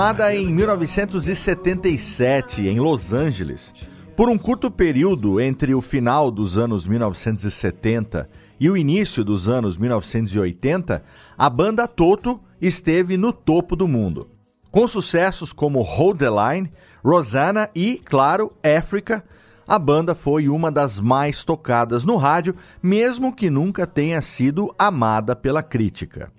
Formada em 1977 em Los Angeles, por um curto período entre o final dos anos 1970 e o início dos anos 1980, a banda Toto esteve no topo do mundo. Com sucessos como Hold the Line, Rosanna e, claro, Africa, a banda foi uma das mais tocadas no rádio, mesmo que nunca tenha sido amada pela crítica.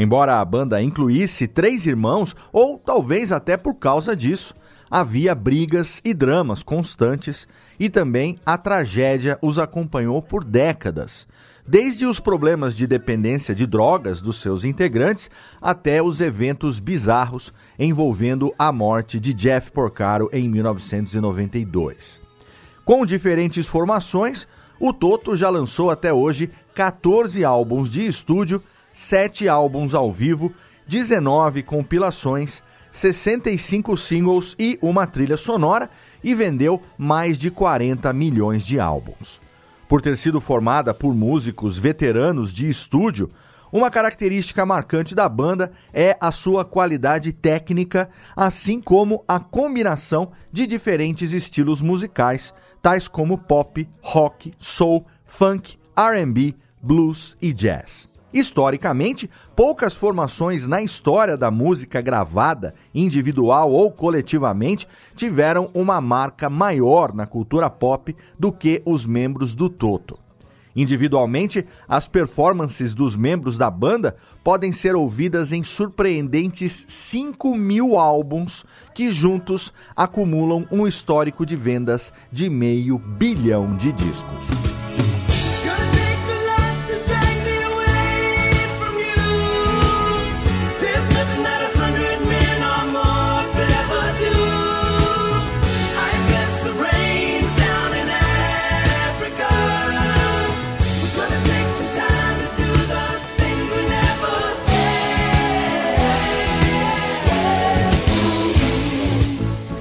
Embora a banda incluísse três irmãos, ou talvez até por causa disso, havia brigas e dramas constantes e também a tragédia os acompanhou por décadas. Desde os problemas de dependência de drogas dos seus integrantes até os eventos bizarros envolvendo a morte de Jeff Porcaro em 1992. Com diferentes formações, o Toto já lançou até hoje 14 álbuns de estúdio sete álbuns ao vivo, 19 compilações, 65 singles e uma trilha sonora e vendeu mais de 40 milhões de álbuns. Por ter sido formada por músicos veteranos de estúdio, uma característica marcante da banda é a sua qualidade técnica, assim como a combinação de diferentes estilos musicais, tais como pop, rock, soul, funk, RB, blues e jazz. Historicamente, poucas formações na história da música gravada, individual ou coletivamente, tiveram uma marca maior na cultura pop do que os membros do Toto. Individualmente, as performances dos membros da banda podem ser ouvidas em surpreendentes 5 mil álbuns que juntos acumulam um histórico de vendas de meio bilhão de discos.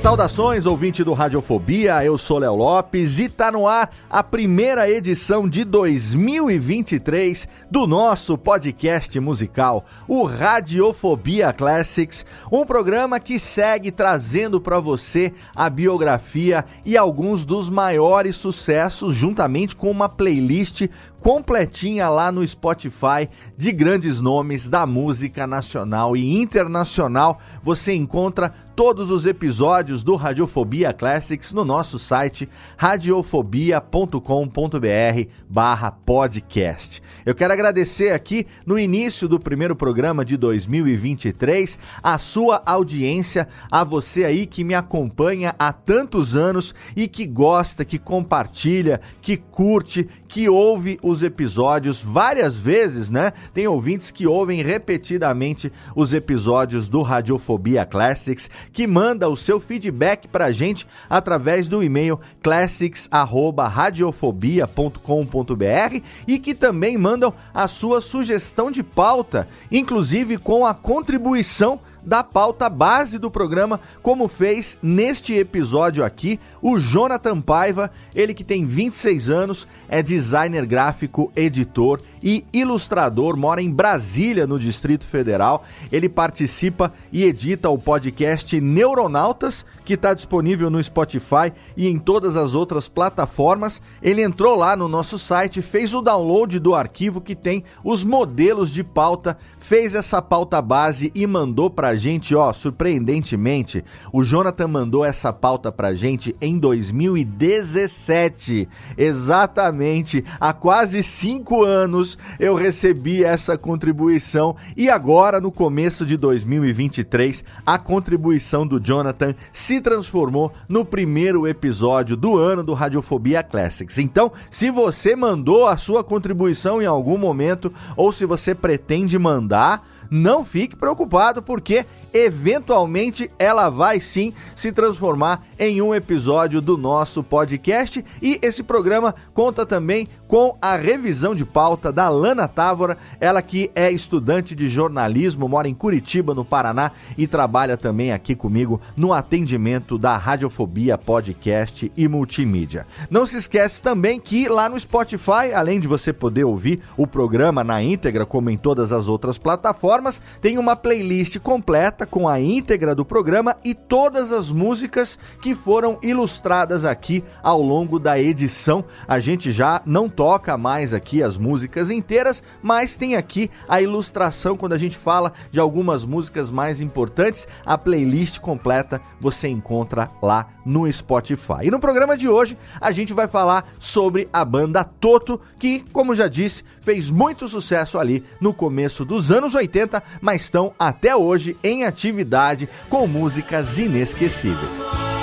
Saudações, ouvinte do Radiofobia, eu sou Léo Lopes e tá no ar a primeira edição de 2023 do nosso podcast musical, o Radiofobia Classics, um programa que segue trazendo para você a biografia e alguns dos maiores sucessos, juntamente com uma playlist completinha lá no Spotify de grandes nomes da música nacional e internacional. Você encontra todos os episódios do Radiofobia Classics no nosso site radiofobia.com.br barra podcast. Eu quero agradecer aqui no início do primeiro programa de 2023 a sua audiência, a você aí que me acompanha há tantos anos e que gosta, que compartilha, que curte, que ouve os episódios várias vezes, né? Tem ouvintes que ouvem repetidamente os episódios do Radiofobia Classics que manda o seu feedback pra gente através do e-mail classics@radiofobia.com.br e que também mandam a sua sugestão de pauta, inclusive com a contribuição da pauta base do programa, como fez neste episódio aqui o Jonathan Paiva, ele que tem 26 anos, é designer gráfico, editor e ilustrador, mora em Brasília, no Distrito Federal. Ele participa e edita o podcast Neuronautas, que está disponível no Spotify e em todas as outras plataformas. Ele entrou lá no nosso site, fez o download do arquivo que tem os modelos de pauta, fez essa pauta base e mandou pra gente, ó, surpreendentemente, o Jonathan mandou essa pauta pra gente em 2017. Exatamente, há quase cinco anos eu recebi essa contribuição e agora, no começo de 2023, a contribuição do Jonathan se transformou no primeiro episódio do ano do Radiofobia Classics. Então, se você mandou a sua contribuição em algum momento ou se você pretende mandar, não fique preocupado, porque eventualmente ela vai sim se transformar em um episódio do nosso podcast. E esse programa conta também com a revisão de pauta da Lana Távora, ela que é estudante de jornalismo, mora em Curitiba, no Paraná, e trabalha também aqui comigo no atendimento da Radiofobia Podcast e Multimídia. Não se esquece também que lá no Spotify, além de você poder ouvir o programa na íntegra, como em todas as outras plataformas, tem uma playlist completa com a íntegra do programa e todas as músicas que foram ilustradas aqui ao longo da edição. A gente já não toca mais aqui as músicas inteiras, mas tem aqui a ilustração quando a gente fala de algumas músicas mais importantes. A playlist completa você encontra lá no Spotify. E no programa de hoje a gente vai falar sobre a banda Toto, que, como já disse, fez muito sucesso ali no começo dos anos 80, mas estão até hoje em atividade com músicas inesquecíveis.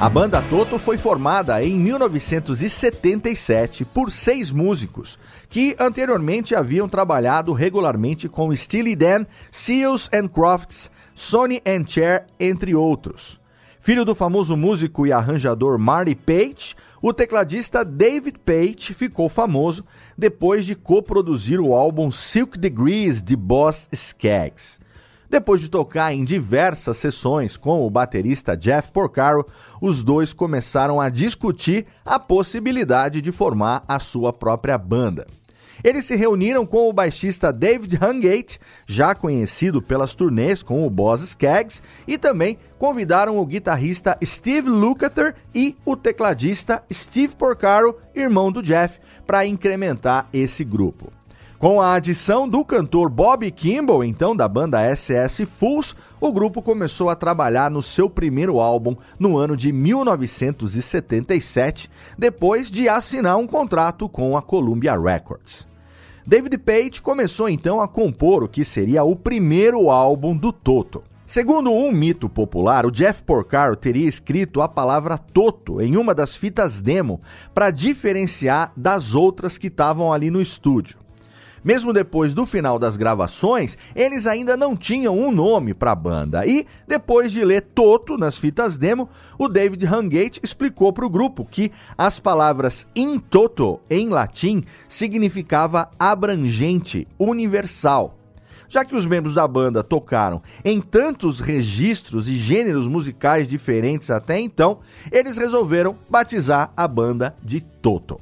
A banda Toto foi formada em 1977 por seis músicos que anteriormente haviam trabalhado regularmente com Steely Dan, Seals and Crofts, Sonny and Cher, entre outros. Filho do famoso músico e arranjador Marty Page, o tecladista David Page ficou famoso depois de coproduzir o álbum Silk Degrees de Boss Skaggs. Depois de tocar em diversas sessões com o baterista Jeff Porcaro, os dois começaram a discutir a possibilidade de formar a sua própria banda. Eles se reuniram com o baixista David Hungate, já conhecido pelas turnês com o Boss Skaggs, e também convidaram o guitarrista Steve Lukather e o tecladista Steve Porcaro, irmão do Jeff, para incrementar esse grupo. Com a adição do cantor Bob Kimball, então da banda SS Fools, o grupo começou a trabalhar no seu primeiro álbum no ano de 1977, depois de assinar um contrato com a Columbia Records. David Page começou então a compor o que seria o primeiro álbum do Toto. Segundo um mito popular, o Jeff Porcaro teria escrito a palavra Toto em uma das fitas demo para diferenciar das outras que estavam ali no estúdio. Mesmo depois do final das gravações, eles ainda não tinham um nome para a banda. E, depois de ler Toto nas fitas demo, o David Hungate explicou para o grupo que as palavras in toto, em latim, significava abrangente, universal. Já que os membros da banda tocaram em tantos registros e gêneros musicais diferentes até então, eles resolveram batizar a banda de Toto.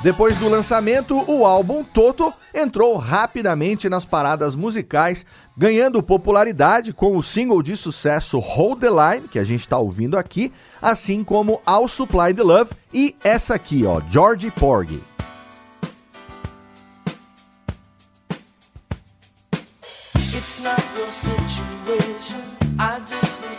Depois do lançamento, o álbum Toto entrou rapidamente nas paradas musicais, ganhando popularidade com o single de sucesso Hold the Line, que a gente está ouvindo aqui, assim como All Supply the Love e essa aqui, ó, George Porgy. It's not your situation, I just need.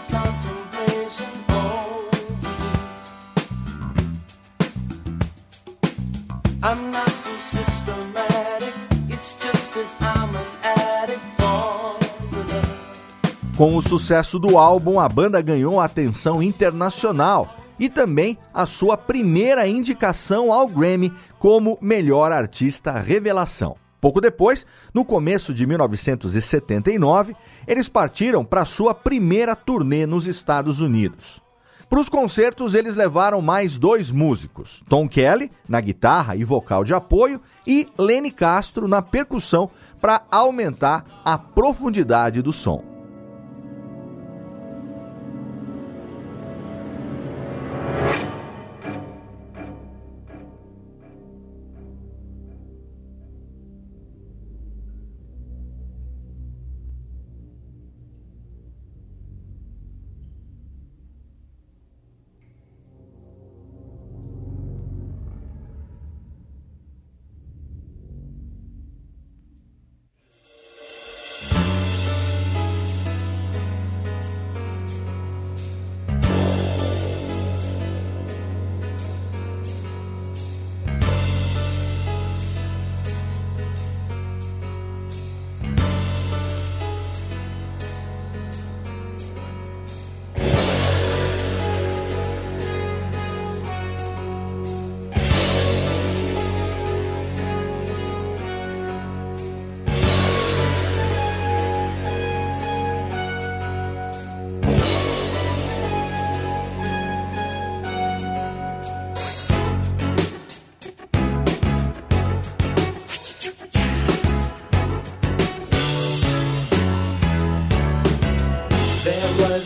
Com o sucesso do álbum, a banda ganhou atenção internacional e também a sua primeira indicação ao Grammy como melhor artista revelação. Pouco depois, no começo de 1979, eles partiram para sua primeira turnê nos Estados Unidos. Para os concertos, eles levaram mais dois músicos: Tom Kelly, na guitarra e vocal de apoio, e Lenny Castro na percussão, para aumentar a profundidade do som.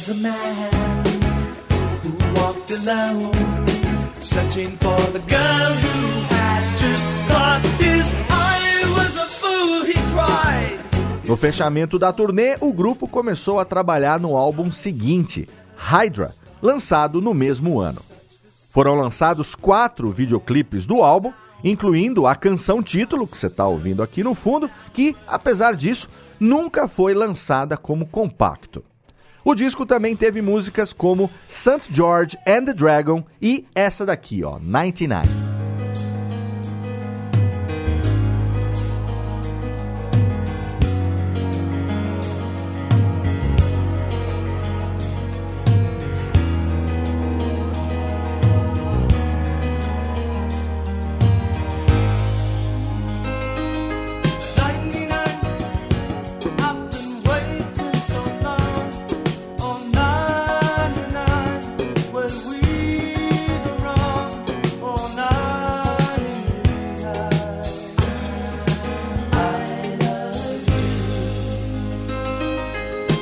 Was a man who walked alone, searching for the girl who had just caught his eye. Was a fool, he. No fechamento da turnê, o grupo começou a trabalhar no álbum seguinte, Hydra, lançado no mesmo ano. Foram lançados quatro videoclipes do álbum, incluindo a canção título, que você está ouvindo aqui no fundo, que, apesar disso, nunca foi lançada como compacto. O disco também teve músicas como St. George and the Dragon e essa daqui, ó, 99.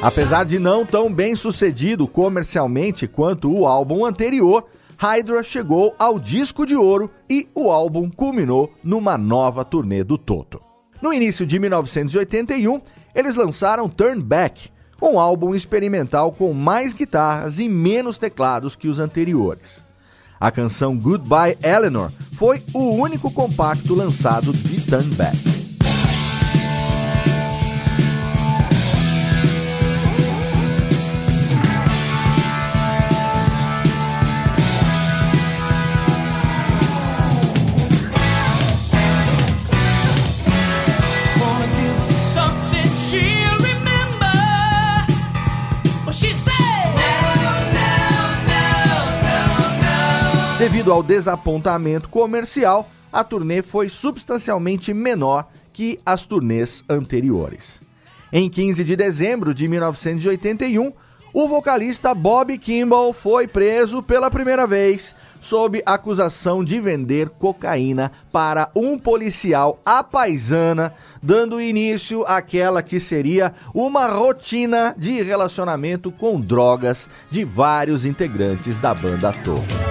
Apesar de não tão bem sucedido comercialmente quanto o álbum anterior, Hydra chegou ao disco de ouro e o álbum culminou numa nova turnê do Toto. No início de 1981, eles lançaram Turn Back, um álbum experimental com mais guitarras e menos teclados que os anteriores. A canção Goodbye Eleanor foi o único compacto lançado de Turn Back. Devido ao desapontamento comercial, a turnê foi substancialmente menor que as turnês anteriores. Em 15 de dezembro de 1981, o vocalista Bob Kimball foi preso pela primeira vez sob acusação de vender cocaína para um policial apaisana, dando início àquela que seria uma rotina de relacionamento com drogas de vários integrantes da banda Torre.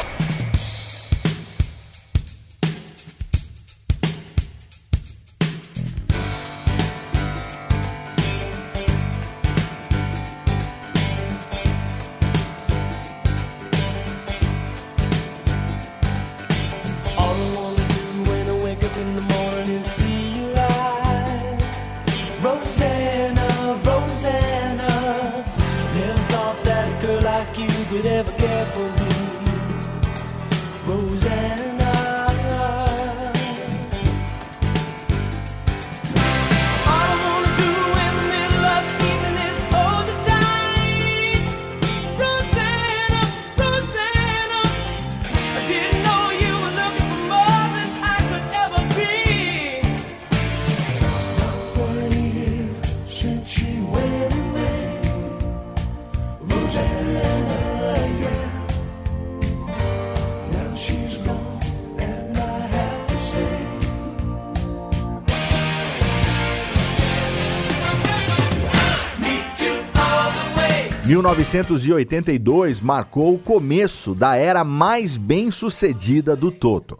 ...1982 marcou o começo da era mais bem-sucedida do Toto.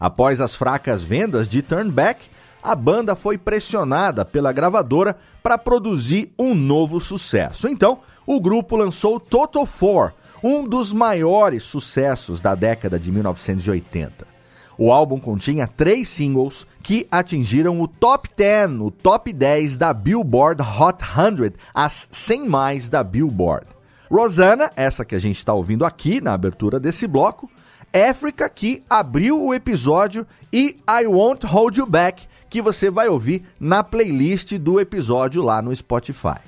Após as fracas vendas de Turn Back, a banda foi pressionada pela gravadora para produzir um novo sucesso. Então, o grupo lançou Toto 4, um dos maiores sucessos da década de 1980. O álbum continha três singles que atingiram o top 10, o top 10 da Billboard Hot 100, as 100 mais da Billboard. Rosanna, essa que a gente está ouvindo aqui na abertura desse bloco, Africa, que abriu o episódio, e I Won't Hold You Back, que você vai ouvir na playlist do episódio lá no Spotify.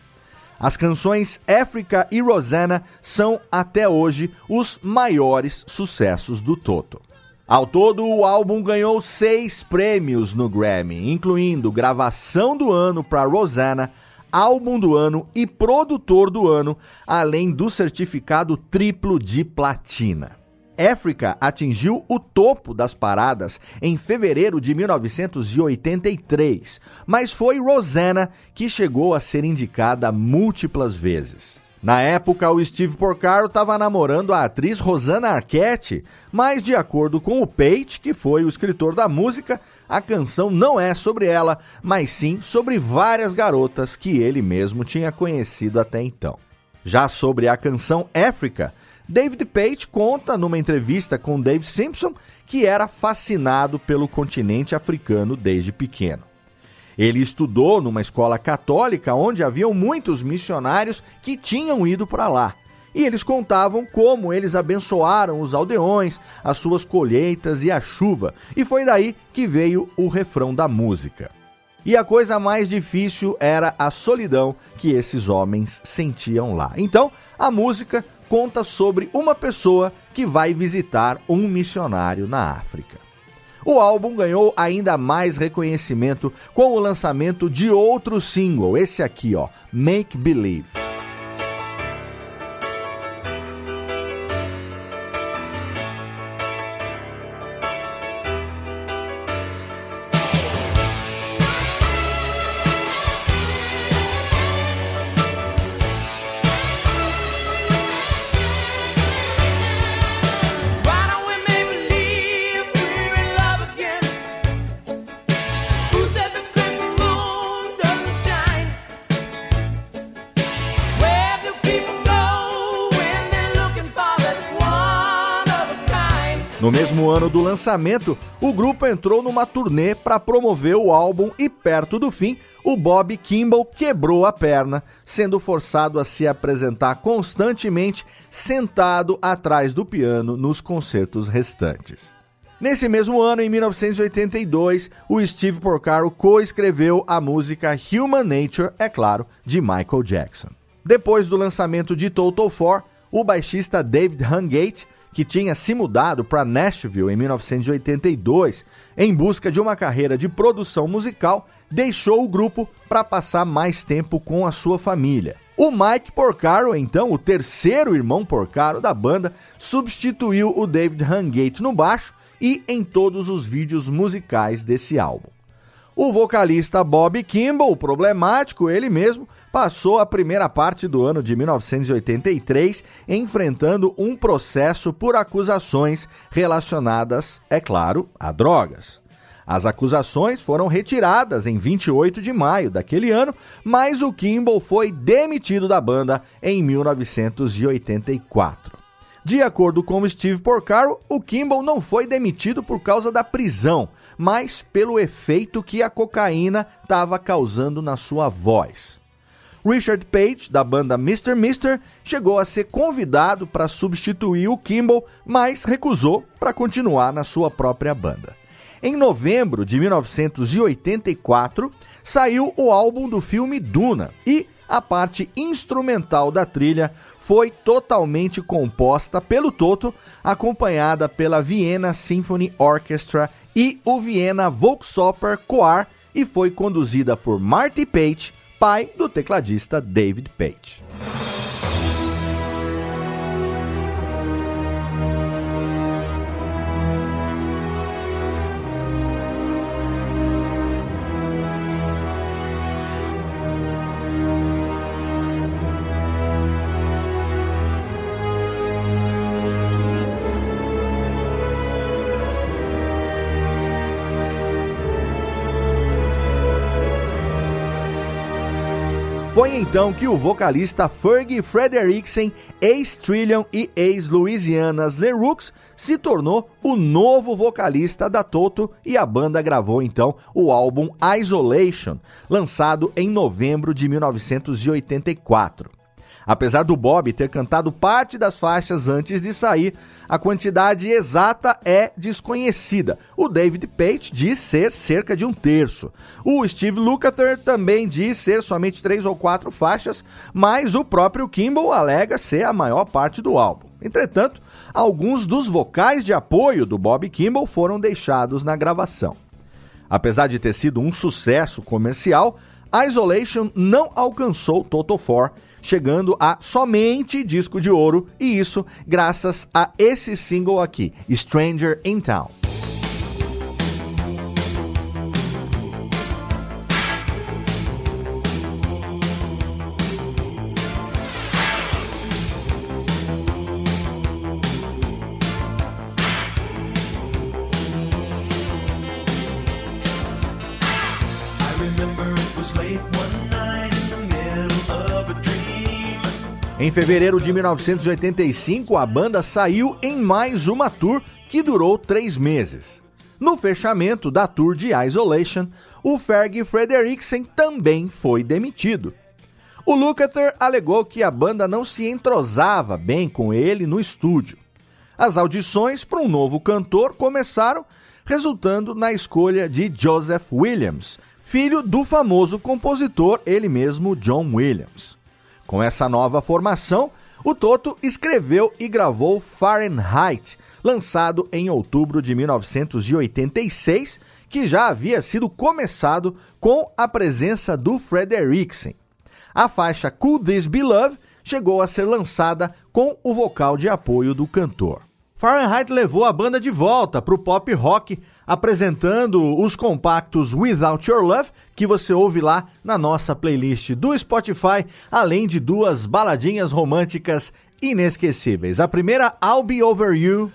As canções Africa e Rosanna são até hoje os maiores sucessos do Toto. Ao todo, o álbum ganhou seis prêmios no Grammy, incluindo gravação do ano para Rosanna, álbum do ano e produtor do ano, além do certificado triplo de platina. Africa atingiu o topo das paradas em fevereiro de 1983, mas foi Rosanna que chegou a ser indicada múltiplas vezes. Na época, o Steve Porcaro estava namorando a atriz Rosanna Arquette, mas de acordo com o Pate, que foi o escritor da música, a canção não é sobre ela, mas sim sobre várias garotas que ele mesmo tinha conhecido até então. Já sobre a canção Africa, David Pate conta numa entrevista com Dave Simpson que era fascinado pelo continente africano desde pequeno. Ele estudou numa escola católica onde haviam muitos missionários que tinham ido para lá. E eles contavam como eles abençoaram os aldeões, as suas colheitas e a chuva. E foi daí que veio o refrão da música. E a coisa mais difícil era a solidão que esses homens sentiam lá. Então, a música conta sobre uma pessoa que vai visitar um missionário na África. O álbum ganhou ainda mais reconhecimento com o lançamento de outro single, esse aqui, ó, Make Believe. Ano do lançamento, o grupo entrou numa turnê para promover o álbum e, perto do fim, o Bob Kimball quebrou a perna, sendo forçado a se apresentar constantemente sentado atrás do piano nos concertos restantes. Nesse mesmo ano, em 1982, o Steve Porcaro coescreveu a música Human Nature, é claro, de Michael Jackson. Depois do lançamento de Total 4, o baixista David Hungate que tinha se mudado para Nashville em 1982 em busca de uma carreira de produção musical, deixou o grupo para passar mais tempo com a sua família. O Mike Porcaro, então, o terceiro irmão Porcaro da banda, substituiu o David Hungate no baixo e em todos os vídeos musicais desse álbum. O vocalista Bob Kimball, problemático ele mesmo, passou a primeira parte do ano de 1983 enfrentando um processo por acusações relacionadas, é claro, a drogas. As acusações foram retiradas em 28 de maio daquele ano, mas o Kimball foi demitido da banda em 1984. De acordo com Steve Porcaro, o Kimball não foi demitido por causa da prisão, mas pelo efeito que a cocaína estava causando na sua voz. Richard Page, da banda Mr. Mister, chegou a ser convidado para substituir o Kimball, mas recusou para continuar na sua própria banda. Em novembro de 1984, saiu o álbum do filme Duna e a parte instrumental da trilha foi totalmente composta pelo Toto, acompanhada pela Vienna Symphony Orchestra e o Vienna Volksoper Choir e foi conduzida por Marty Page, pai do tecladista David Page. Então que o vocalista Fergie Frederiksen, ex-Trillion e ex-Louisiana's Lerux, se tornou o novo vocalista da Toto e a banda gravou então o álbum Isolation, lançado em novembro de 1984. Apesar do Bob ter cantado parte das faixas antes de sair, a quantidade exata é desconhecida. O David Page diz ser cerca de um terço. O Steve Lukather também diz ser somente três ou quatro faixas, mas o próprio Kimball alega ser a maior parte do álbum. Entretanto, alguns dos vocais de apoio do Bob Kimball foram deixados na gravação. Apesar de ter sido um sucesso comercial, Isolation não alcançou Toto 4 chegando a somente disco de ouro, e isso graças a esse single aqui, Stranger in Town. Em fevereiro de 1985, a banda saiu em mais uma tour que durou três meses. No fechamento da tour de Isolation, o Fergie Frederiksen também foi demitido. O Lukather alegou que a banda não se entrosava bem com ele no estúdio. As audições para um novo cantor começaram, resultando na escolha de Joseph Williams, filho do famoso compositor, ele mesmo John Williams. Com essa nova formação, o Toto escreveu e gravou Fahrenheit, lançado em outubro de 1986, que já havia sido começado com a presença do Frederiksen. A faixa Could This Be Love chegou a ser lançada com o vocal de apoio do cantor. Fahrenheit levou a banda de volta para o pop rock, apresentando os compactos Without Your Love, que você ouve lá na nossa playlist do Spotify, além de duas baladinhas românticas inesquecíveis. A primeira, I'll Be Over You.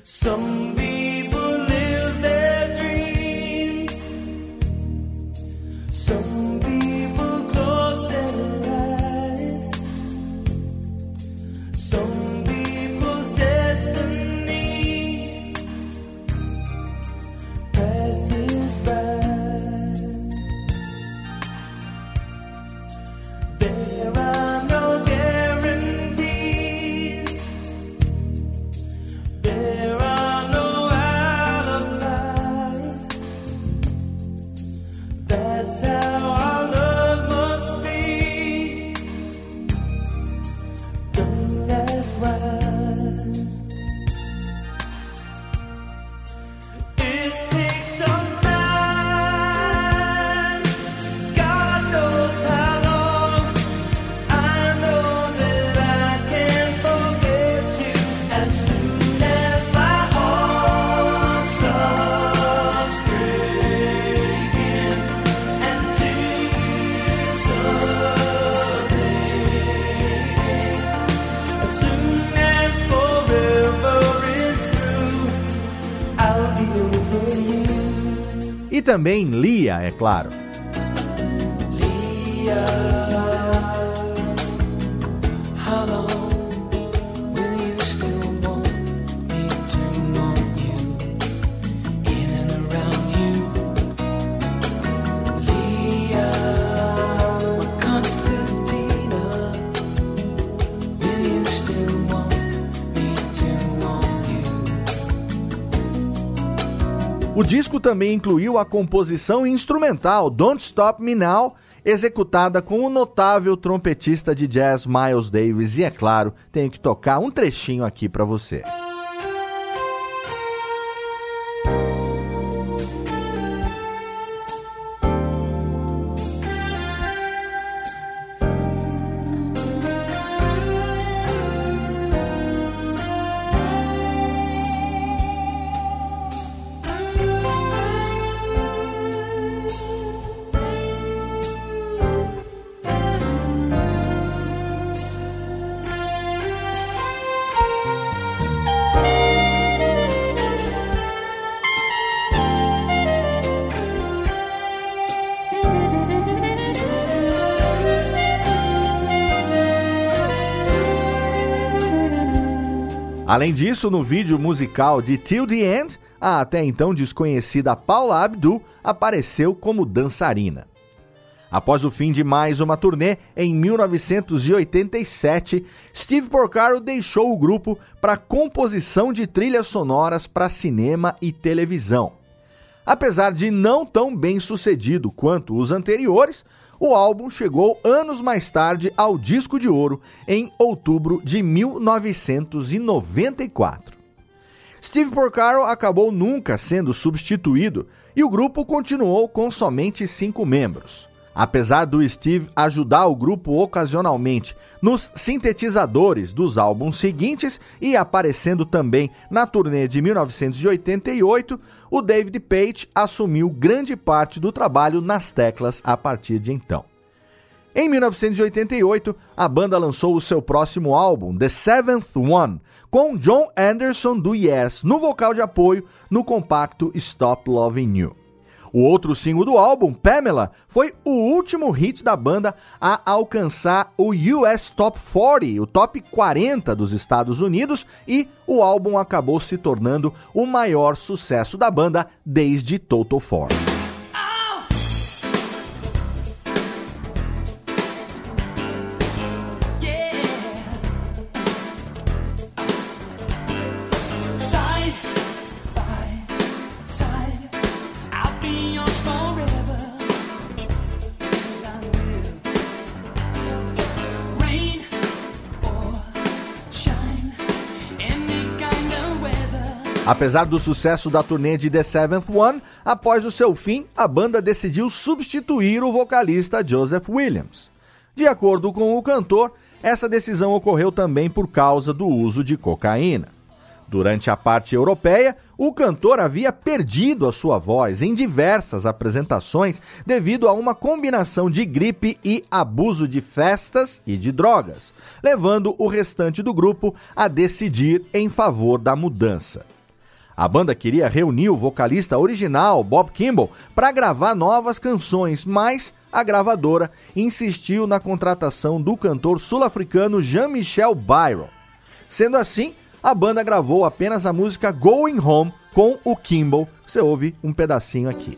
Também Lia, é claro. Disco também incluiu a composição instrumental Don't Stop Me Now, executada com o notável trompetista de jazz Miles Davis. E é claro, tenho que tocar um trechinho aqui para você. Além disso, no vídeo musical de Till the End, a até então desconhecida Paula Abdul apareceu como dançarina. Após o fim de mais uma turnê, em 1987, Steve Porcaro deixou o grupo para composição de trilhas sonoras para cinema e televisão. Apesar de não tão bem sucedido quanto os anteriores, o álbum chegou anos mais tarde ao disco de ouro, em outubro de 1994. Steve Porcaro acabou nunca sendo substituído e o grupo continuou com somente cinco membros. Apesar do Steve ajudar o grupo ocasionalmente nos sintetizadores dos álbuns seguintes e aparecendo também na turnê de 1988, o David Page assumiu grande parte do trabalho nas teclas a partir de então. Em 1988, a banda lançou o seu próximo álbum, The Seventh One, com John Anderson do Yes no vocal de apoio no compacto Stop Loving You. O outro single do álbum, Pamela, foi o último hit da banda a alcançar o US Top 40, o top 40 dos Estados Unidos, e o álbum acabou se tornando o maior sucesso da banda desde Total Force. Apesar do sucesso da turnê de The Seventh One, após o seu fim, a banda decidiu substituir o vocalista Joseph Williams. De acordo com o cantor, essa decisão ocorreu também por causa do uso de cocaína. Durante a parte europeia, o cantor havia perdido a sua voz em diversas apresentações devido a uma combinação de gripe e abuso de festas e de drogas, levando o restante do grupo a decidir em favor da mudança. A banda queria reunir o vocalista original, Bob Kimball, para gravar novas canções, mas a gravadora insistiu na contratação do cantor sul-africano Jean-Michel Byron. Sendo assim, a banda gravou apenas a música Going Home com o Kimball. Você ouve um pedacinho aqui.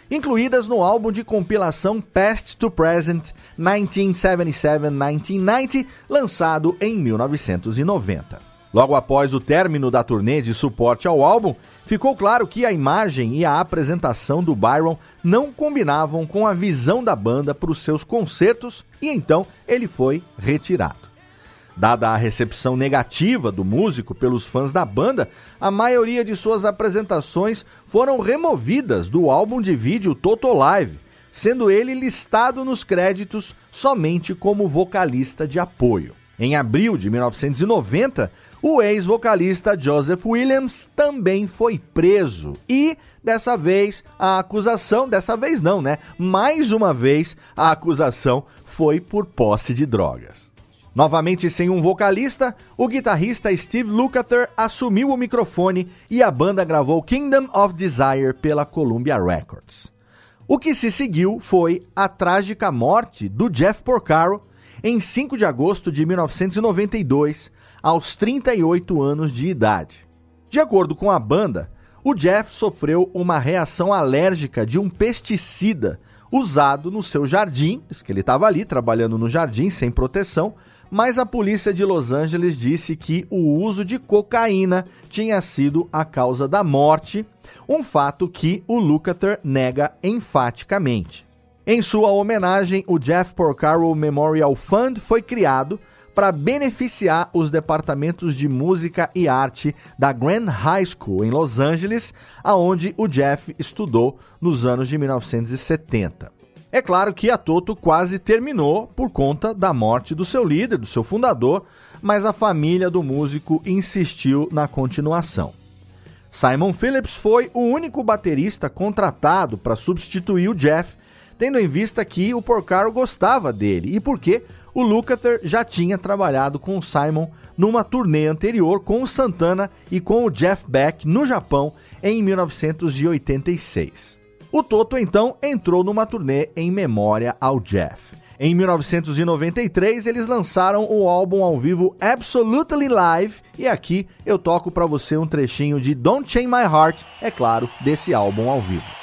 incluídas no álbum de compilação Past to Present 1977-1990, lançado em 1990. Logo após o término da turnê de suporte ao álbum, ficou claro que a imagem e a apresentação do Byron não combinavam com a visão da banda para os seus concertos e então ele foi retirado. Dada a recepção negativa do músico pelos fãs da banda, a maioria de suas apresentações foram removidas do álbum de vídeo Toto Live, sendo ele listado nos créditos somente como vocalista de apoio. Em abril de 1990, o ex-vocalista Joseph Williams também foi preso e dessa vez a acusação, dessa vez não, né? Mais uma vez a acusação foi por posse de drogas. Novamente sem um vocalista, o guitarrista Steve Lukather assumiu o microfone e a banda gravou Kingdom of Desire pela Columbia Records. O que se seguiu foi a trágica morte do Jeff Porcaro em 5 de agosto de 1992, aos 38 anos de idade. De acordo com a banda, o Jeff sofreu uma reação alérgica de um pesticida usado no seu jardim, que ele estava ali trabalhando no jardim sem proteção, mas a polícia de Los Angeles disse que o uso de cocaína tinha sido a causa da morte, um fato que o Lukather nega enfaticamente. Em sua homenagem, o Jeff Porcaro Memorial Fund foi criado para beneficiar os departamentos de música e arte da Grand High School em Los Angeles, aonde o Jeff estudou nos anos de 1970. É claro que a Toto quase terminou por conta da morte do seu líder, do seu fundador, mas a família do músico insistiu na continuação. Simon Phillips foi o único baterista contratado para substituir o Jeff, tendo em vista que o Porcaro gostava dele e porque o Lukather já tinha trabalhado com o Simon numa turnê anterior com o Santana e com o Jeff Beck no Japão em 1986. O Toto então entrou numa turnê em memória ao Jeff. Em 1993, eles lançaram o álbum ao vivo Absolutely Live e aqui eu toco para você um trechinho de Don't Chain My Heart, é claro, desse álbum ao vivo.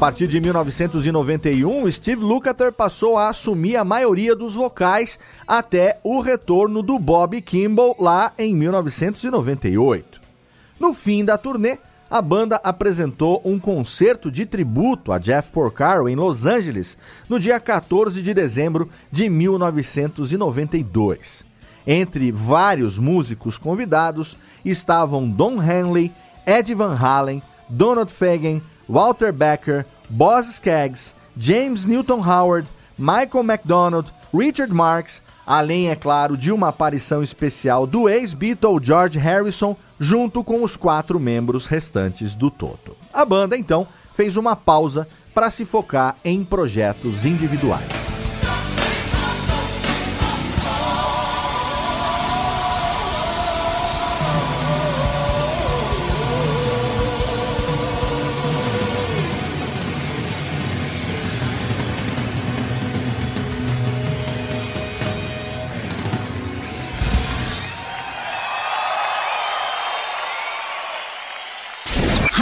Partir de 1991, Steve Lukather passou a assumir a maioria dos vocais até o retorno do Bob Kimball lá em 1998. No fim da turnê, a banda apresentou um concerto de tributo a Jeff Porcaro em Los Angeles no dia 14 de dezembro de 1992. Entre vários músicos convidados estavam Don Henley, Ed Van Halen, Donald Fagen, Walter Becker, Boz Skaggs, James Newton Howard, Michael McDonald, Richard Marx, além, é claro, de uma aparição especial do ex-Beatle George Harrison, junto com os quatro membros restantes do Toto. A banda, então, fez uma pausa para se focar em projetos individuais.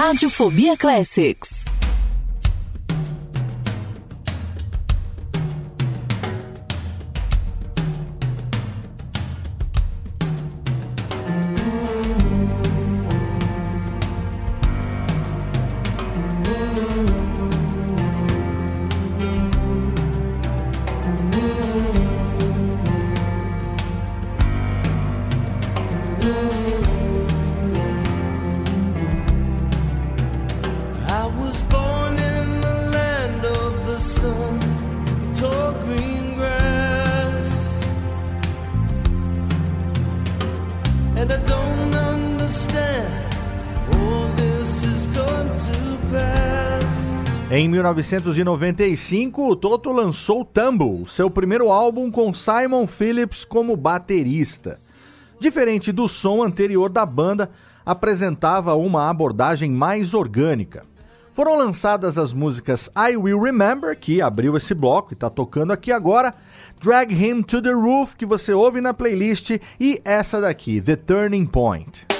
Radiofobia Classics. 1995, o Toto lançou Tumble, seu primeiro álbum com Simon Phillips como baterista. Diferente do som anterior da banda, apresentava uma abordagem mais orgânica. Foram lançadas as músicas I Will Remember, que abriu esse bloco e está tocando aqui agora, Drag Him to the Roof, que você ouve na playlist, e essa daqui, The Turning Point.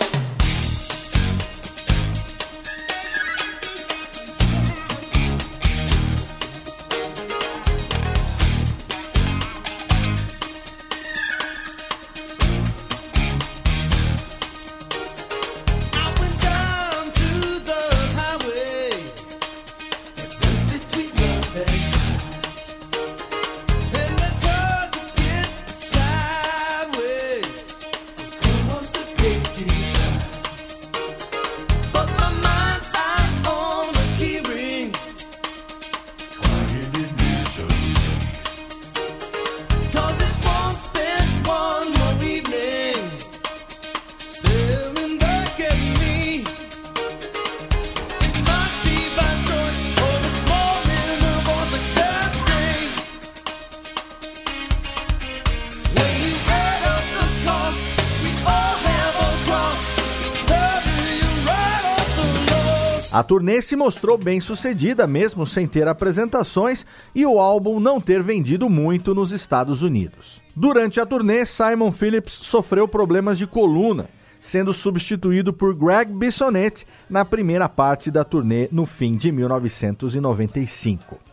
Turnê se mostrou bem sucedida, mesmo sem ter apresentações e o álbum não ter vendido muito nos Estados Unidos. Durante a turnê, Simon Phillips sofreu problemas de coluna, sendo substituído por Greg Bissonette na primeira parte da turnê no fim de 1995.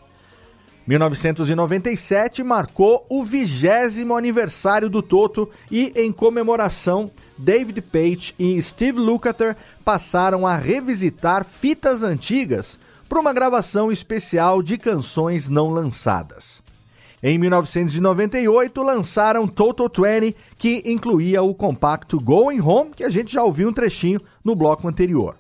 1997 marcou o vigésimo aniversário do Toto e, em comemoração, David Page e Steve Lukather passaram a revisitar fitas antigas para uma gravação especial de canções não lançadas. Em 1998, lançaram Total 20, que incluía o compacto Going Home, que a gente já ouviu um trechinho no bloco anterior.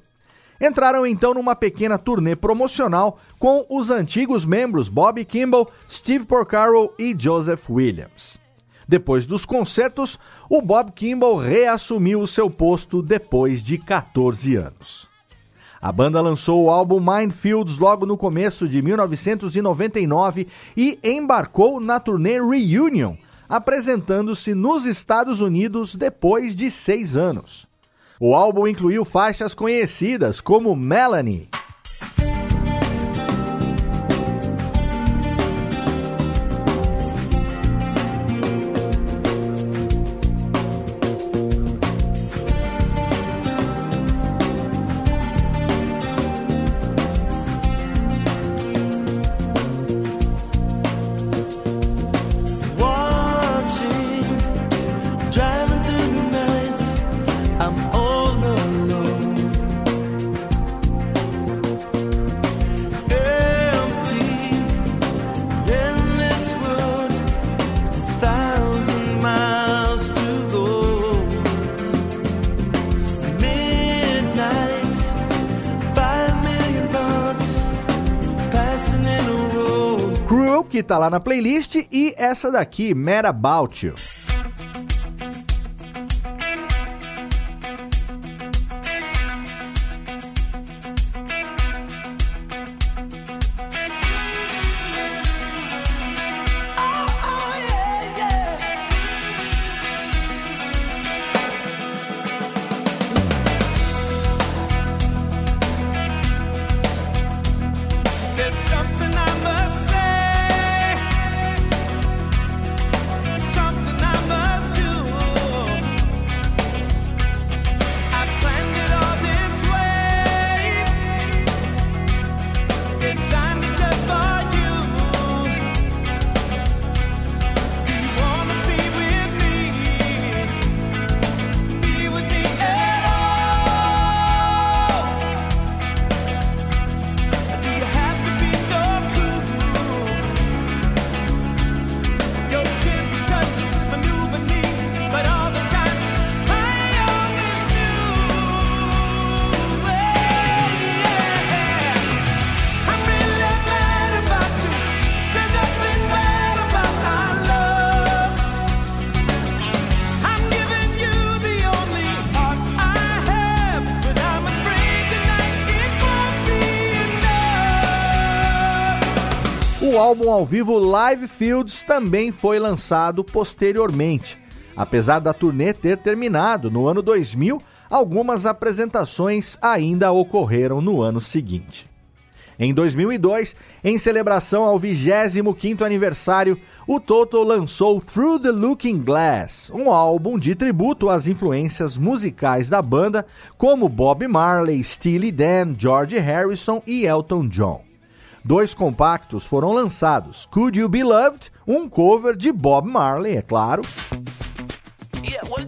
Entraram então numa pequena turnê promocional com os antigos membros Bob Kimball, Steve Porcaro e Joseph Williams. Depois dos concertos, o Bob Kimball reassumiu o seu posto depois de 14 anos. A banda lançou o álbum Mindfields logo no começo de 1999 e embarcou na turnê Reunion, apresentando-se nos Estados Unidos depois de seis anos. O álbum incluiu faixas conhecidas como Melanie. Lá na playlist, e essa daqui, Mad About You. Álbum ao vivo Live Fields também foi lançado posteriormente. Apesar da turnê ter terminado no ano 2000, algumas apresentações ainda ocorreram no ano seguinte. Em 2002, em celebração ao 25º aniversário, o Toto lançou Through the Looking Glass, um álbum de tributo às influências musicais da banda, como Bob Marley, Steely Dan, George Harrison e Elton John. Dois compactos foram lançados: Could You Be Loved, um cover de Bob Marley, é claro. Yeah, well,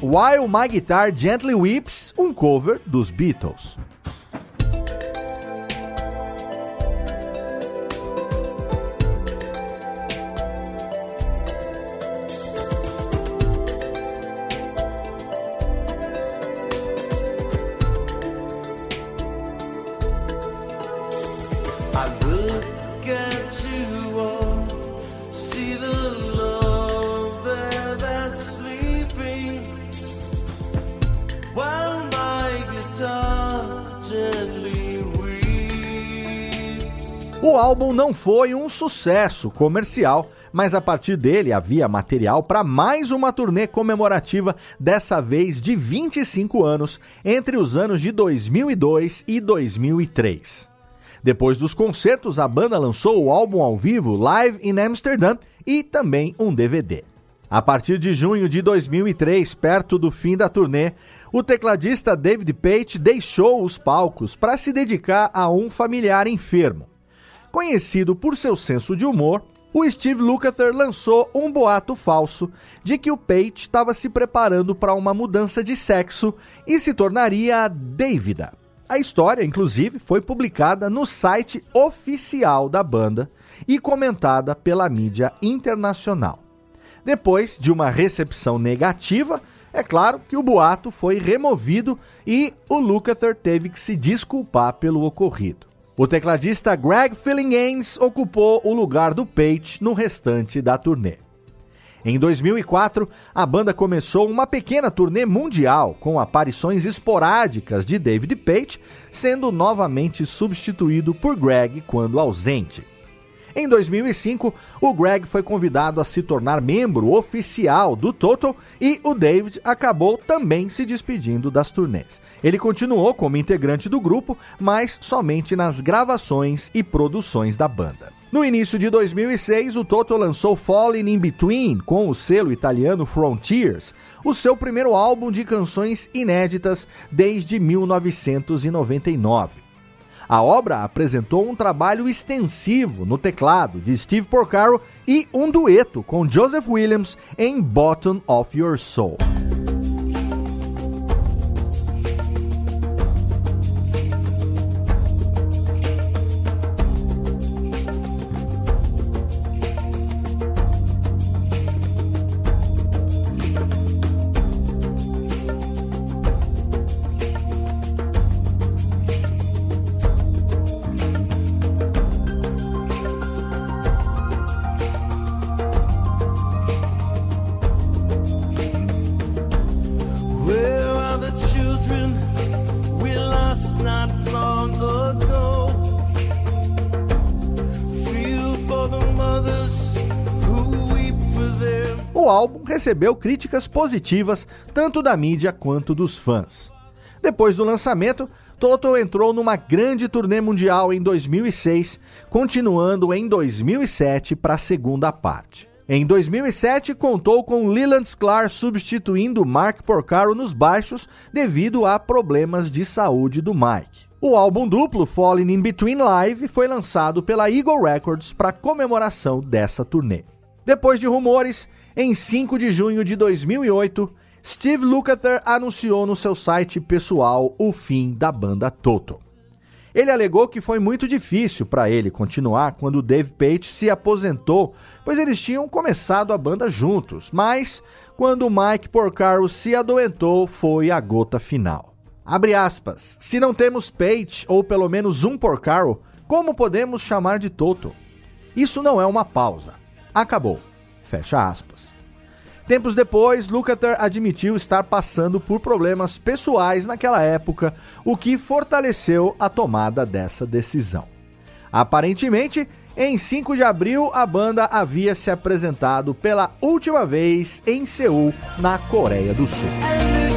While My Guitar Gently Weeps, um cover dos Beatles. O álbum não foi um sucesso comercial, mas a partir dele havia material para mais uma turnê comemorativa, dessa vez de 25 anos, entre os anos de 2002 e 2003. Depois dos concertos, a banda lançou o álbum ao vivo Live in Amsterdam e também um DVD. A partir de junho de 2003, perto do fim da turnê, o tecladista David Pate deixou os palcos para se dedicar a um familiar enfermo. Conhecido por seu senso de humor, o Steve Lukather lançou um boato falso de que o Pate estava se preparando para uma mudança de sexo e se tornaria Davida. A história, inclusive, foi publicada no site oficial da banda e comentada pela mídia internacional. Depois de uma recepção negativa, é claro que o boato foi removido e o Lukather teve que se desculpar pelo ocorrido. O tecladista Greg Fillinganes ocupou o lugar do Page no restante da turnê. Em 2004, a banda começou uma pequena turnê mundial com aparições esporádicas de David Page, sendo novamente substituído por Greg quando ausente. Em 2005, o Greg foi convidado a se tornar membro oficial do Total e o David acabou também se despedindo das turnês. Ele continuou como integrante do grupo, mas somente nas gravações e produções da banda. No início de 2006, o Toto lançou Falling in Between com o selo italiano Frontiers, o seu primeiro álbum de canções inéditas desde 1999. A obra apresentou um trabalho extensivo no teclado de Steve Porcaro e um dueto com Joseph Williams em Bottom of Your Soul. Recebeu críticas positivas tanto da mídia quanto dos fãs. Depois do lançamento, Toto entrou numa grande turnê mundial em 2006, continuando em 2007 para a segunda parte. Em 2007, contou com Leland Sklar substituindo Mark Porcaro nos baixos devido a problemas de saúde do Mike. O álbum duplo Falling in Between Live foi lançado pela Eagle Records para comemoração dessa turnê. Depois de rumores, em 5 de junho de 2008, Steve Lukather anunciou no seu site pessoal o fim da banda Toto. Ele alegou que foi muito difícil para ele continuar quando Dave Page se aposentou, pois eles tinham começado a banda juntos, mas quando Mike Porcaro se adoentou foi a gota final. Abre aspas. Se não temos Page ou pelo menos um Porcaro, como podemos chamar de Toto? Isso não é uma pausa. Acabou. Fecha aspas. Tempos depois, Lukather admitiu estar passando por problemas pessoais naquela época, o que fortaleceu a tomada dessa decisão. Aparentemente, em 5 de abril, a banda havia se apresentado pela última vez em Seul, na Coreia do Sul.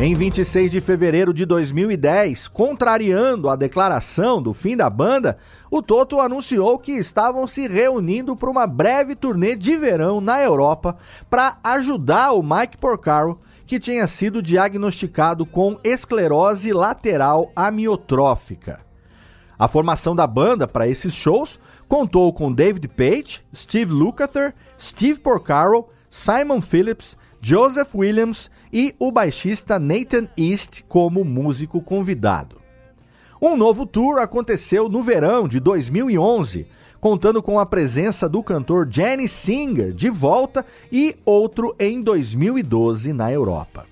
Em 26 de fevereiro de 2010, contrariando a declaração do fim da banda, o Toto anunciou que estavam se reunindo para uma breve turnê de verão na Europa para ajudar o Mike Porcaro, que tinha sido diagnosticado com esclerose lateral amiotrófica. A formação da banda para esses shows contou com David Page, Steve Lukather, Steve Porcaro, Simon Phillips, Joseph Williams e o baixista Nathan East como músico convidado. Um novo tour aconteceu no verão de 2011, contando com a presença do cantor Jenny Singer de volta e outro em 2012 na Europa.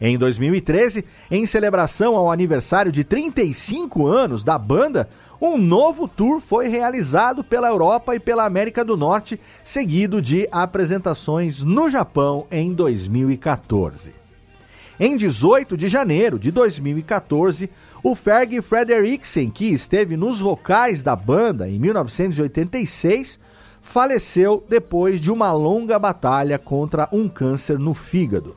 Em 2013, em celebração ao aniversário de 35 anos da banda, um novo tour foi realizado pela Europa e pela América do Norte, seguido de apresentações no Japão em 2014. Em 18 de janeiro de 2014, o Ferg Frederiksen, que esteve nos vocais da banda em 1986, faleceu depois de uma longa batalha contra um câncer no fígado.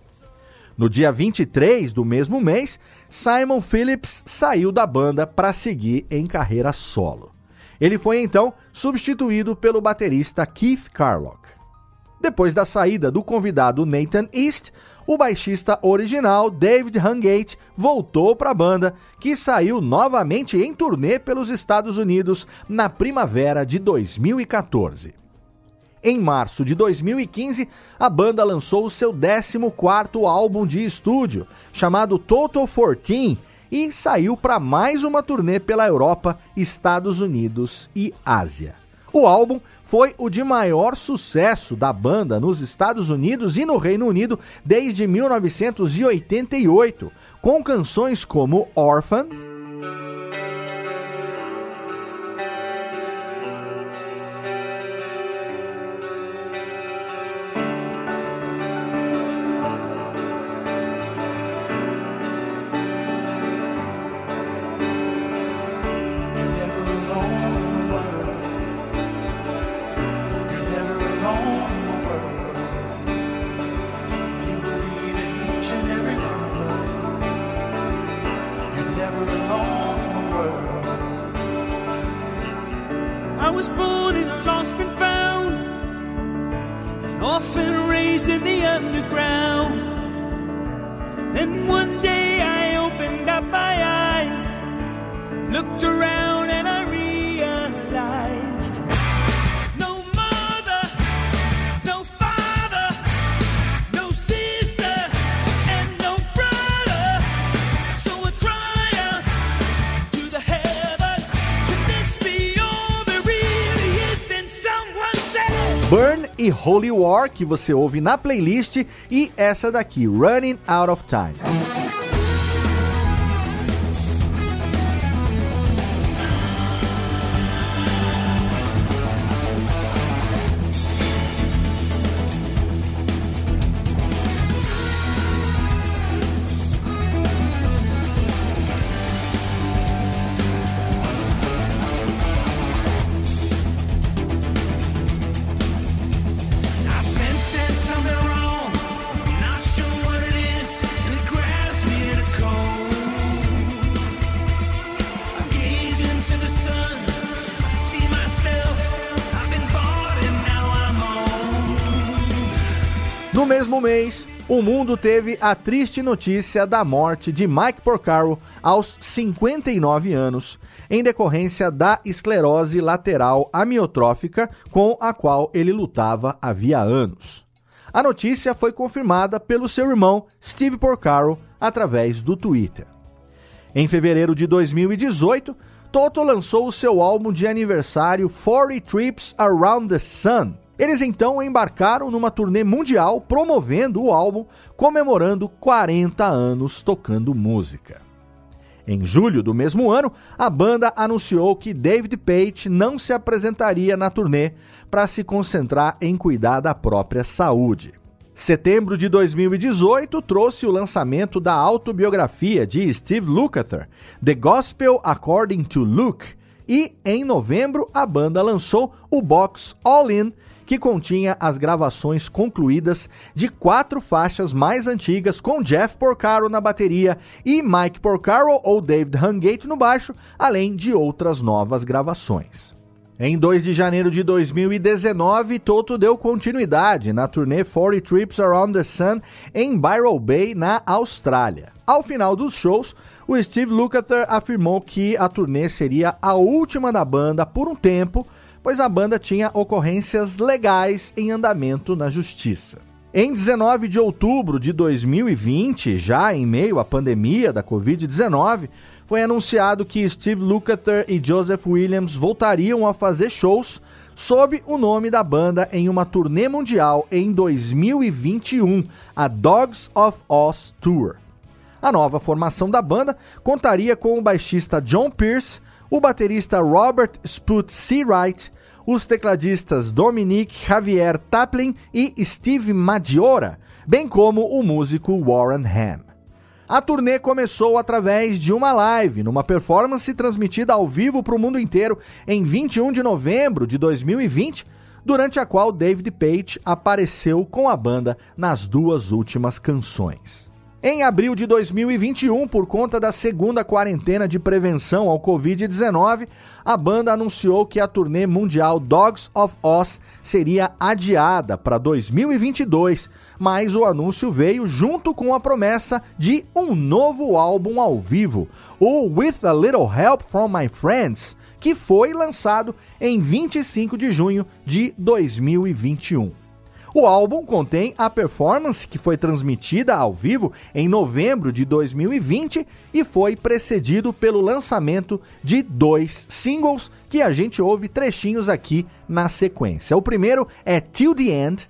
No dia 23 do mesmo mês, Simon Phillips saiu da banda para seguir em carreira solo. Ele foi então substituído pelo baterista Keith Carlock. Depois da saída do convidado Nathan East, o baixista original David Hungate voltou para a banda, que saiu novamente em turnê pelos Estados Unidos na primavera de 2014. Em março de 2015, a banda lançou o seu 14º álbum de estúdio, chamado Total 14, e saiu para mais uma turnê pela Europa, Estados Unidos e Ásia. O álbum foi o de maior sucesso da banda nos Estados Unidos e no Reino Unido desde 1988, com canções como Orphan, War, que você ouve na playlist, e essa daqui, Running Out of Time. Mesmo mês, o mundo teve a triste notícia da morte de Mike Porcaro aos 59 anos, em decorrência da esclerose lateral amiotrófica com a qual ele lutava havia anos. A notícia foi confirmada pelo seu irmão Steve Porcaro através do Twitter. Em fevereiro de 2018, Toto lançou o seu álbum de aniversário 40 Trips Around the Sun. Eles então embarcaram numa turnê mundial promovendo o álbum, comemorando 40 anos tocando música. Em julho do mesmo ano, a banda anunciou que David Page não se apresentaria na turnê para se concentrar em cuidar da própria saúde. Setembro de 2018 trouxe o lançamento da autobiografia de Steve Lukather, The Gospel According to Luke, e em novembro a banda lançou o box All In, que continha as gravações concluídas de quatro faixas mais antigas com Jeff Porcaro na bateria e Mike Porcaro ou David Hungate no baixo, além de outras novas gravações. Em 2 de janeiro de 2019, Toto deu continuidade na turnê 40 Trips Around the Sun em Byron Bay, na Austrália. Ao final dos shows, o Steve Lukather afirmou que a turnê seria a última da banda por um tempo, pois a banda tinha ocorrências legais em andamento na justiça. Em 19 de outubro de 2020, já em meio à pandemia da Covid-19, foi anunciado que Steve Lukather e Joseph Williams voltariam a fazer shows sob o nome da banda em uma turnê mundial em 2021, a Dogs of Oz Tour. A nova formação da banda contaria com o baixista John Pierce, o baterista Robert Sput Seawright, os tecladistas Dominique Javier Taplin e Steve Maggiora, bem como o músico Warren Ham. A turnê começou através de uma live, numa performance transmitida ao vivo para o mundo inteiro em 21 de novembro de 2020, durante a qual David Page apareceu com a banda nas duas últimas canções. Em abril de 2021, por conta da segunda quarentena de prevenção ao Covid-19, a banda anunciou que a turnê mundial Dogs of Oz seria adiada para 2022, mas o anúncio veio junto com a promessa de um novo álbum ao vivo, o With a Little Help from My Friends, que foi lançado em 25 de junho de 2021. O álbum contém a performance que foi transmitida ao vivo em novembro de 2020 e foi precedido pelo lançamento de dois singles que a gente ouve trechinhos aqui na sequência. O primeiro é Till the End,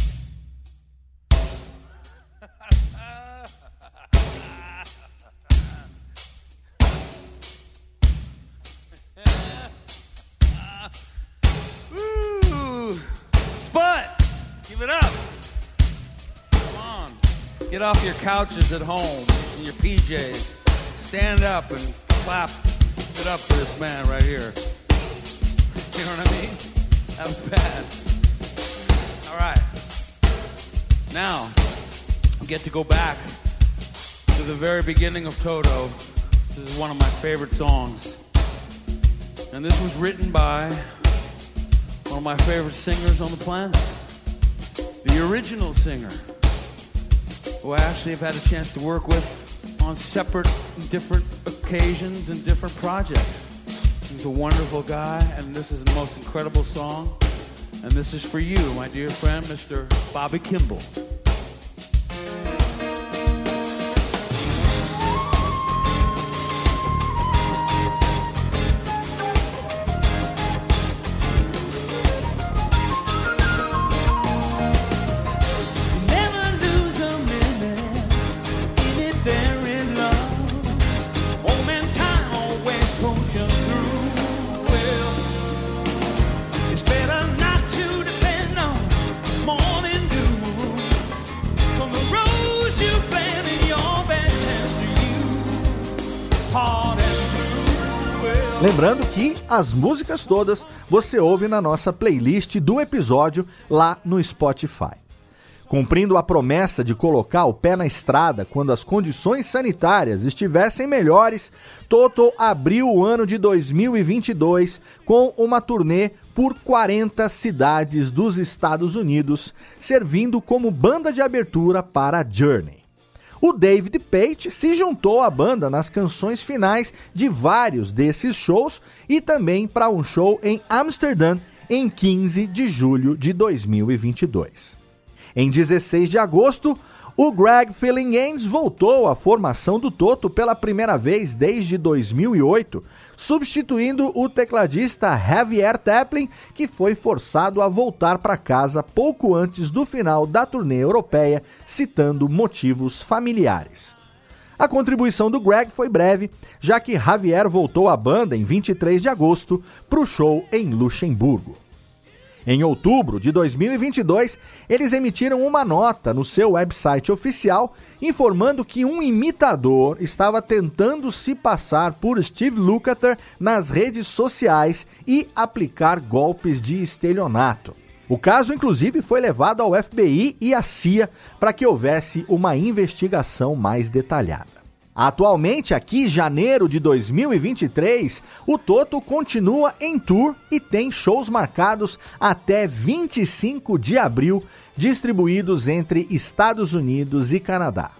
Get off your couches at home in your PJs. Stand up and clap it up for this man right here. You know what I mean? Was bad. All right. Now, we get to go back to the very beginning of Toto. This is one of my favorite songs. And this was written by one of my favorite singers on the planet. The original singer who I actually have had a chance to work with on separate, different occasions and different projects. He's a wonderful guy, and this is the most incredible song. And this is for you, my dear friend, Mr. Bobby Kimball. Lembrando que as músicas todas você ouve na nossa playlist do episódio lá no Spotify. Cumprindo a promessa de colocar o pé na estrada quando as condições sanitárias estivessem melhores, Toto abriu o ano de 2022 com uma turnê por 40 cidades dos Estados Unidos, servindo como banda de abertura para Journey. O David Pate se juntou à banda nas canções finais de vários desses shows e também para um show em Amsterdã em 15 de julho de 2022. Em 16 de agosto, o Greg Games voltou à formação do Toto pela primeira vez desde 2008, substituindo o tecladista Javier Taplin, que foi forçado a voltar para casa pouco antes do final da turnê europeia, citando motivos familiares. A contribuição do Greg foi breve, já que Javier voltou à banda em 23 de agosto para o show em Luxemburgo. Em outubro de 2022, eles emitiram uma nota no seu website oficial informando que um imitador estava tentando se passar por Steve Lukather nas redes sociais e aplicar golpes de estelionato. O caso, inclusive, foi levado ao FBI e à CIA para que houvesse uma investigação mais detalhada. Atualmente, aqui, janeiro de 2023, o Toto continua em tour e tem shows marcados até 25 de abril, distribuídos entre Estados Unidos e Canadá.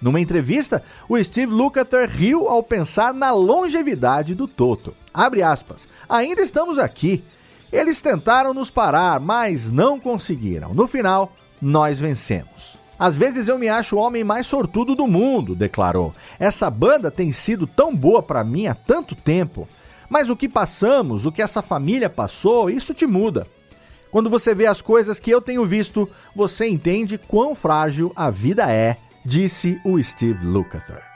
Numa entrevista, o Steve Lukather riu ao pensar na longevidade do Toto. Abre aspas. Ainda estamos aqui. Eles tentaram nos parar, mas não conseguiram. No final, nós vencemos. Às vezes eu me acho o homem mais sortudo do mundo, declarou. Essa banda tem sido tão boa para mim há tanto tempo. Mas o que passamos, o que essa família passou, isso te muda. Quando você vê as coisas que eu tenho visto, você entende quão frágil a vida é, disse o Steve Lukather.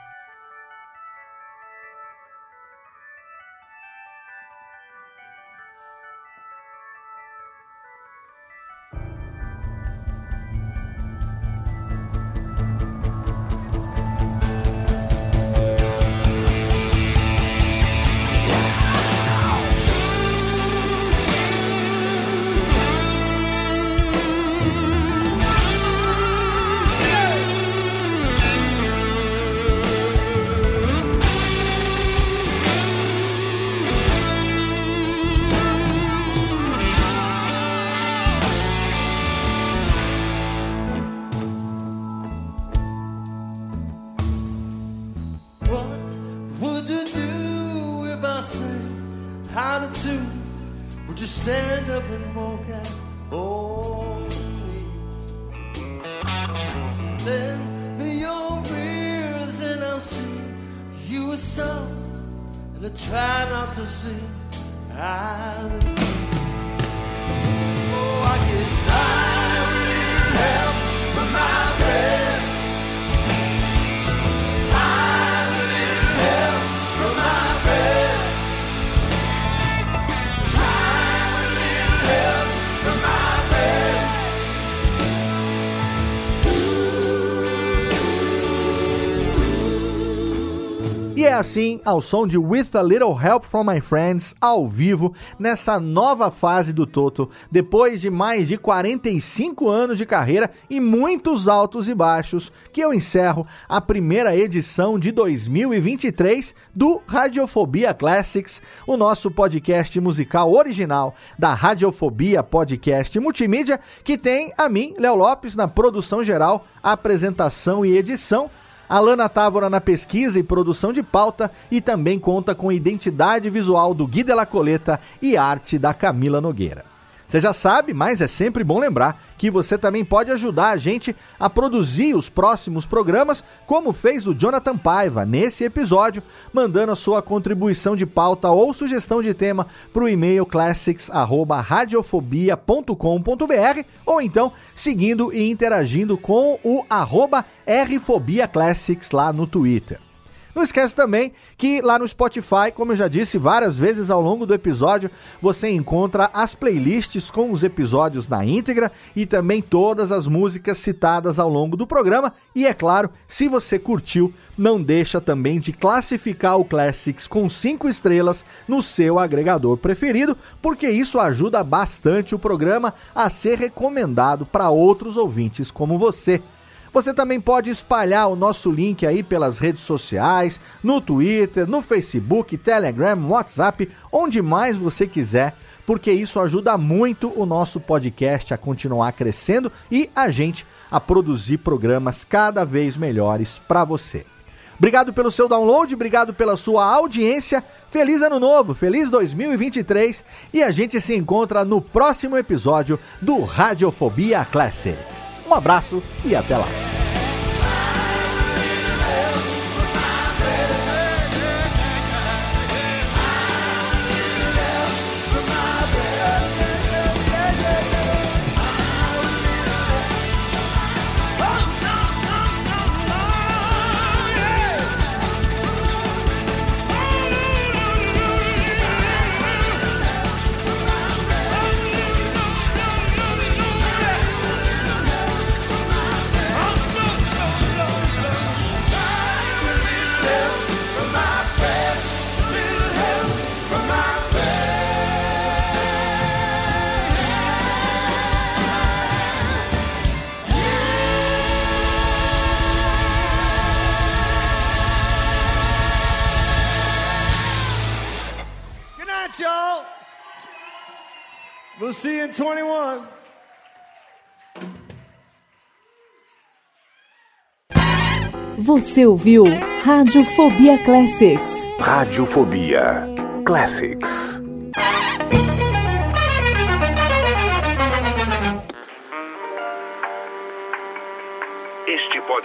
Assim ao som de With a Little Help from My Friends ao vivo nessa nova fase do Toto, depois de mais de 45 anos de carreira e muitos altos e baixos, que eu encerro a primeira edição de 2023 do Radiofobia Classics, o nosso podcast musical original da Radiofobia Podcast Multimídia, que tem a mim, Léo Lopes, na produção geral, apresentação e edição Alana Távora na pesquisa e produção de pauta e também conta com identidade visual do Gui de la Coleta e arte da Camila Nogueira. Você já sabe, mas é sempre bom lembrar que você também pode ajudar a gente a produzir os próximos programas, como fez o Jonathan Paiva nesse episódio, mandando a sua contribuição de pauta ou sugestão de tema para o e-mail classics@radiofobia.com.br ou então seguindo e interagindo com o arroba rfobiaclassics lá no Twitter. Não esquece também que lá no Spotify, como eu já disse várias vezes ao longo do episódio, você encontra as playlists com os episódios na íntegra e também todas as músicas citadas ao longo do programa. E é claro, se você curtiu, não deixa também de classificar o Classics com 5 estrelas no seu agregador preferido, porque isso ajuda bastante o programa a ser recomendado para outros ouvintes como você. Você também pode espalhar o nosso link aí pelas redes sociais, no Twitter, no Facebook, Telegram, WhatsApp, onde mais você quiser, porque isso ajuda muito o nosso podcast a continuar crescendo e a gente a produzir programas cada vez melhores para você. Obrigado pelo seu download, obrigado pela sua audiência. Feliz ano novo, feliz 2023 e a gente se encontra no próximo episódio do Radiofobia Classics. Um abraço e até lá. Você ouviu Radiofobia Classics. Radiofobia Classics.